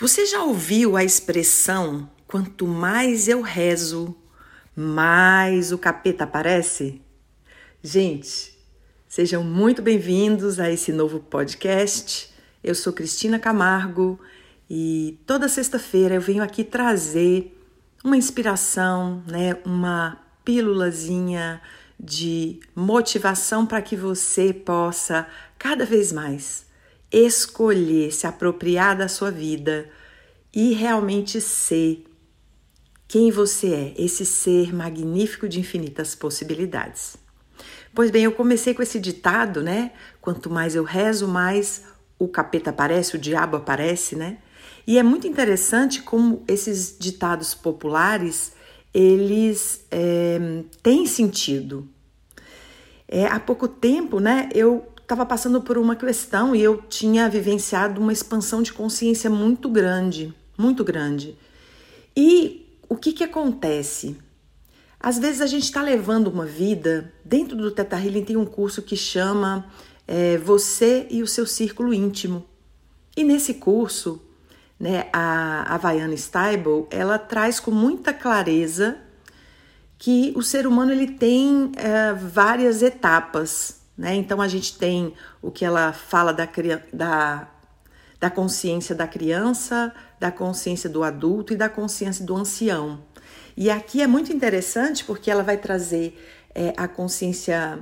Você já ouviu a expressão quanto mais eu rezo, mais o capeta aparece? Gente, sejam muito bem-vindos a esse novo podcast. Eu sou Cristina Camargo e toda sexta-feira eu venho aqui trazer uma inspiração, né, uma pílulazinha de motivação para que você possa cada vez mais escolher se apropriar da sua vida e realmente ser quem você é, esse ser magnífico de infinitas possibilidades. Pois bem, eu comecei com esse ditado, né? Quanto mais eu rezo, mais o capeta aparece, o diabo aparece, né? E é muito interessante como esses ditados populares eles é, têm sentido. É, há pouco tempo, né? Eu estava passando por uma questão e eu tinha vivenciado uma expansão de consciência muito grande, muito grande. E o que, que acontece? Às vezes a gente está levando uma vida, dentro do Teta Healing tem um curso que chama é, Você e o seu Círculo Íntimo. E nesse curso, né, a, a Vaiana Steibel, ela traz com muita clareza que o ser humano ele tem é, várias etapas né? Então a gente tem o que ela fala da, da, da consciência da criança, da consciência do adulto e da consciência do ancião. E aqui é muito interessante porque ela vai trazer é, a consciência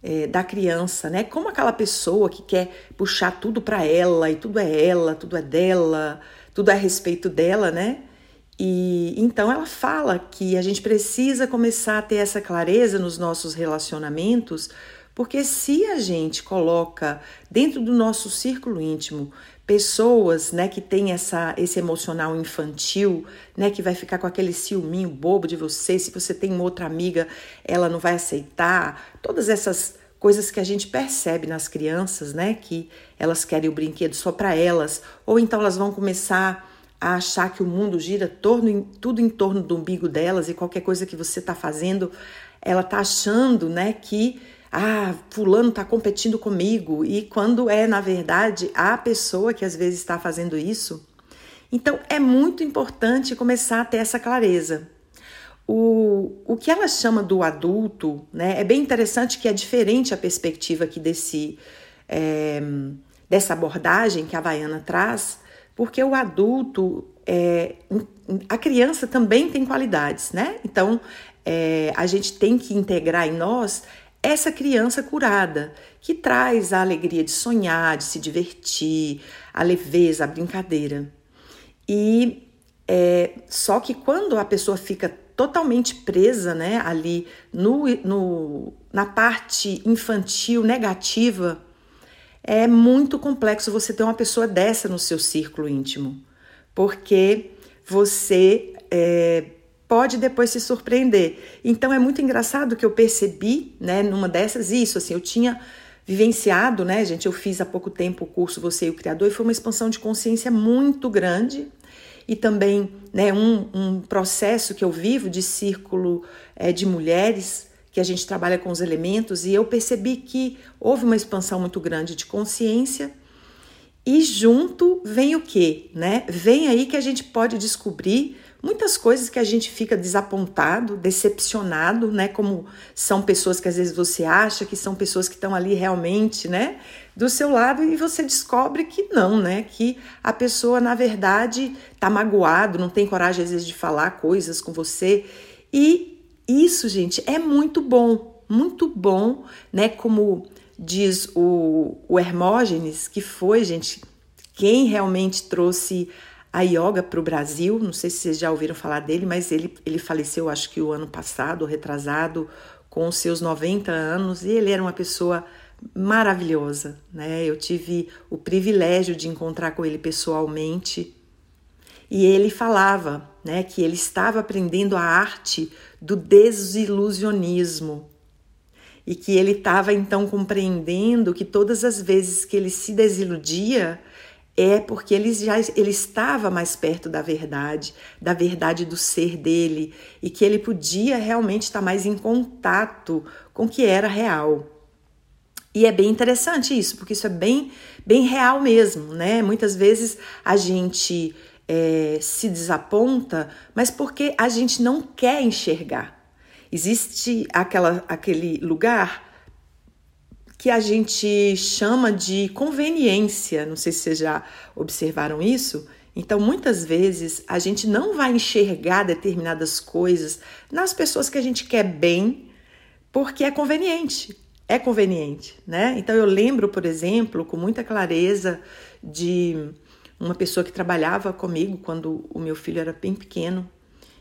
é, da criança, né? Como aquela pessoa que quer puxar tudo para ela e tudo é ela, tudo é dela, tudo é a respeito dela, né? E então ela fala que a gente precisa começar a ter essa clareza nos nossos relacionamentos, porque se a gente coloca dentro do nosso círculo íntimo pessoas, né, que tem essa esse emocional infantil, né, que vai ficar com aquele ciúminho bobo de você, se você tem outra amiga, ela não vai aceitar, todas essas coisas que a gente percebe nas crianças, né, que elas querem o brinquedo só para elas, ou então elas vão começar a achar que o mundo gira torno, tudo em torno do umbigo delas e qualquer coisa que você está fazendo, ela está achando, né, que ah, fulano está competindo comigo, e quando é, na verdade, a pessoa que às vezes está fazendo isso. Então, é muito importante começar a ter essa clareza. O, o que ela chama do adulto, né, é bem interessante que é diferente a perspectiva aqui desse, é, dessa abordagem que a Baiana traz, porque o adulto, é, a criança também tem qualidades, né? Então, é, a gente tem que integrar em nós essa criança curada, que traz a alegria de sonhar, de se divertir, a leveza, a brincadeira. E é, só que quando a pessoa fica totalmente presa né, ali no, no, na parte infantil negativa, é muito complexo você ter uma pessoa dessa no seu círculo íntimo, porque você é, pode depois se surpreender. Então é muito engraçado que eu percebi, né, numa dessas isso, assim, eu tinha vivenciado, né, gente, eu fiz há pouco tempo o curso Você e o Criador e foi uma expansão de consciência muito grande e também, né, um, um processo que eu vivo de círculo é, de mulheres que a gente trabalha com os elementos e eu percebi que houve uma expansão muito grande de consciência e junto vem o que, né? Vem aí que a gente pode descobrir muitas coisas que a gente fica desapontado, decepcionado, né? Como são pessoas que às vezes você acha que são pessoas que estão ali realmente, né? Do seu lado e você descobre que não, né? Que a pessoa na verdade tá magoado, não tem coragem às vezes de falar coisas com você e isso, gente, é muito bom, muito bom, né? Como diz o, o Hermógenes, que foi, gente, quem realmente trouxe a yoga para o Brasil. Não sei se vocês já ouviram falar dele, mas ele, ele faleceu, acho que o ano passado, retrasado, com seus 90 anos, e ele era uma pessoa maravilhosa, né? Eu tive o privilégio de encontrar com ele pessoalmente. E ele falava, né, que ele estava aprendendo a arte do desilusionismo. E que ele estava então compreendendo que todas as vezes que ele se desiludia, é porque ele já ele estava mais perto da verdade, da verdade do ser dele e que ele podia realmente estar mais em contato com o que era real. E é bem interessante isso, porque isso é bem bem real mesmo, né? Muitas vezes a gente é, se desaponta, mas porque a gente não quer enxergar. Existe aquela, aquele lugar que a gente chama de conveniência. Não sei se vocês já observaram isso. Então, muitas vezes, a gente não vai enxergar determinadas coisas nas pessoas que a gente quer bem, porque é conveniente. É conveniente, né? Então, eu lembro, por exemplo, com muita clareza de uma pessoa que trabalhava comigo quando o meu filho era bem pequeno.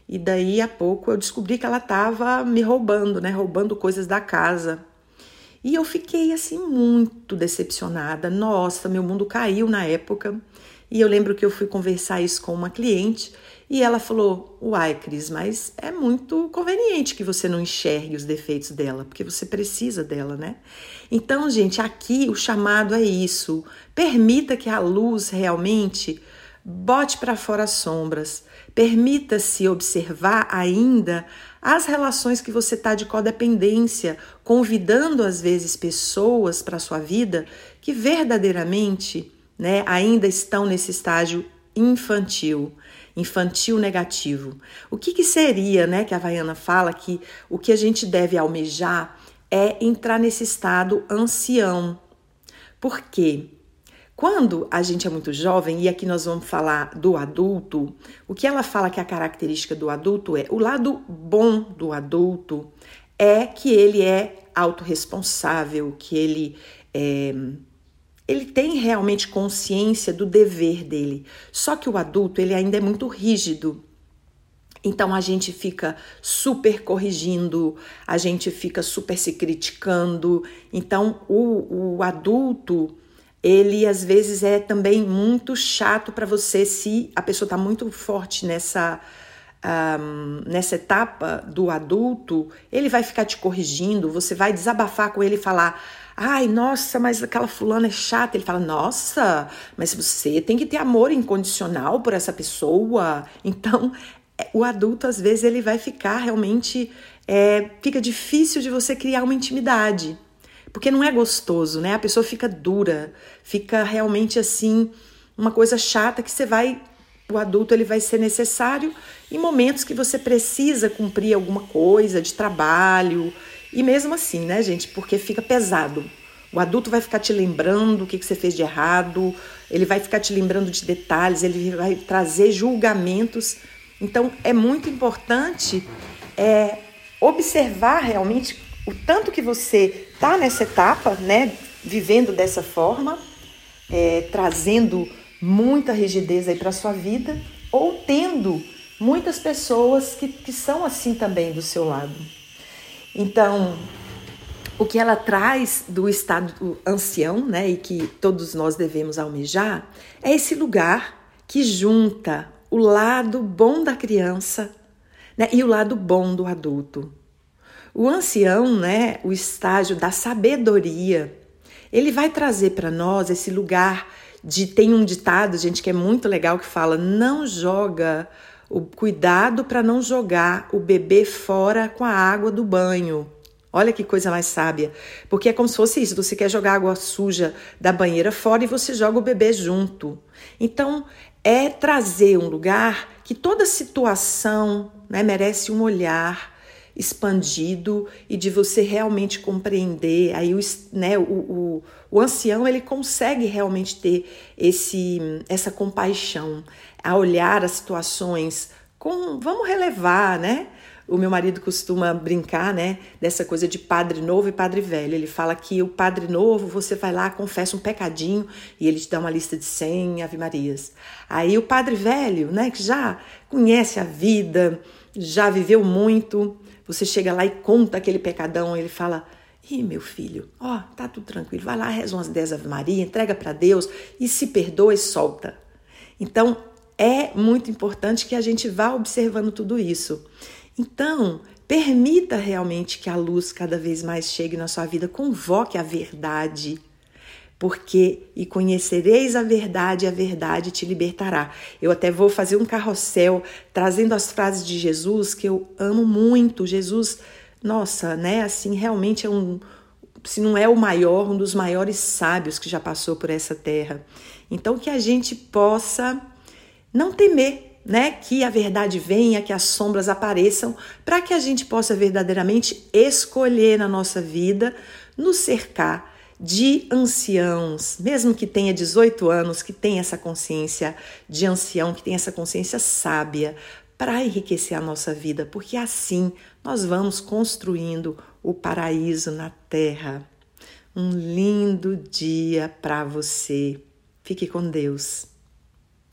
E daí a pouco eu descobri que ela estava me roubando, né? Roubando coisas da casa. E eu fiquei assim muito decepcionada. Nossa, meu mundo caiu na época. E eu lembro que eu fui conversar isso com uma cliente e ela falou: Uai, Cris, mas é muito conveniente que você não enxergue os defeitos dela, porque você precisa dela, né? Então, gente, aqui o chamado é isso. Permita que a luz realmente bote para fora as sombras. Permita-se observar ainda as relações que você está de codependência, convidando às vezes pessoas para sua vida que verdadeiramente né, ainda estão nesse estágio infantil infantil negativo. O que, que seria, né, que a Vaiana fala que o que a gente deve almejar é entrar nesse estado ancião. Por quê? Quando a gente é muito jovem, e aqui nós vamos falar do adulto, o que ela fala que é a característica do adulto é o lado bom do adulto é que ele é autorresponsável, que ele é, ele tem realmente consciência do dever dele. Só que o adulto, ele ainda é muito rígido. Então a gente fica super corrigindo, a gente fica super se criticando. Então o, o adulto, ele às vezes é também muito chato para você se a pessoa está muito forte nessa um, nessa etapa do adulto, ele vai ficar te corrigindo, você vai desabafar com ele e falar Ai, nossa, mas aquela fulana é chata. Ele fala, nossa, mas você tem que ter amor incondicional por essa pessoa. Então, é, o adulto, às vezes, ele vai ficar realmente. É, fica difícil de você criar uma intimidade. Porque não é gostoso, né? A pessoa fica dura, fica realmente assim, uma coisa chata que você vai. O adulto ele vai ser necessário em momentos que você precisa cumprir alguma coisa de trabalho, e mesmo assim, né, gente, porque fica pesado. O adulto vai ficar te lembrando o que, que você fez de errado, ele vai ficar te lembrando de detalhes, ele vai trazer julgamentos. Então, é muito importante é, observar realmente o tanto que você está nessa etapa, né, vivendo dessa forma, é, trazendo muita rigidez aí para sua vida, ou tendo muitas pessoas que, que são assim também do seu lado. Então, o que ela traz do estado ancião, né, e que todos nós devemos almejar, é esse lugar que junta o lado bom da criança né, e o lado bom do adulto. O ancião, né, o estágio da sabedoria, ele vai trazer para nós esse lugar de. Tem um ditado, gente, que é muito legal que fala: não joga o cuidado para não jogar o bebê fora com a água do banho. Olha que coisa mais sábia. Porque é como se fosse isso: você quer jogar água suja da banheira fora e você joga o bebê junto. Então, é trazer um lugar que toda situação né, merece um olhar expandido e de você realmente compreender. Aí o, né, o, o, o ancião ele consegue realmente ter esse, essa compaixão, a olhar as situações com, vamos relevar, né? O meu marido costuma brincar, né, dessa coisa de padre novo e padre velho. Ele fala que o padre novo, você vai lá, confessa um pecadinho e ele te dá uma lista de 100 ave-marias. Aí o padre velho, né, que já conhece a vida, já viveu muito, você chega lá e conta aquele pecadão, ele fala: Ih, meu filho, ó, tá tudo tranquilo, vai lá, reza umas 10 Ave Maria, entrega para Deus e se perdoa e solta. Então, é muito importante que a gente vá observando tudo isso. Então, permita realmente que a luz cada vez mais chegue na sua vida, convoque a verdade, porque e conhecereis a verdade, a verdade te libertará. Eu até vou fazer um carrossel trazendo as frases de Jesus que eu amo muito. Jesus, nossa, né, assim, realmente é um se não é o maior, um dos maiores sábios que já passou por essa terra. Então que a gente possa não temer, né, que a verdade venha, que as sombras apareçam, para que a gente possa verdadeiramente escolher na nossa vida nos cercar de anciãos, mesmo que tenha 18 anos, que tenha essa consciência de ancião, que tenha essa consciência sábia, para enriquecer a nossa vida, porque assim nós vamos construindo o paraíso na terra. Um lindo dia para você. Fique com Deus.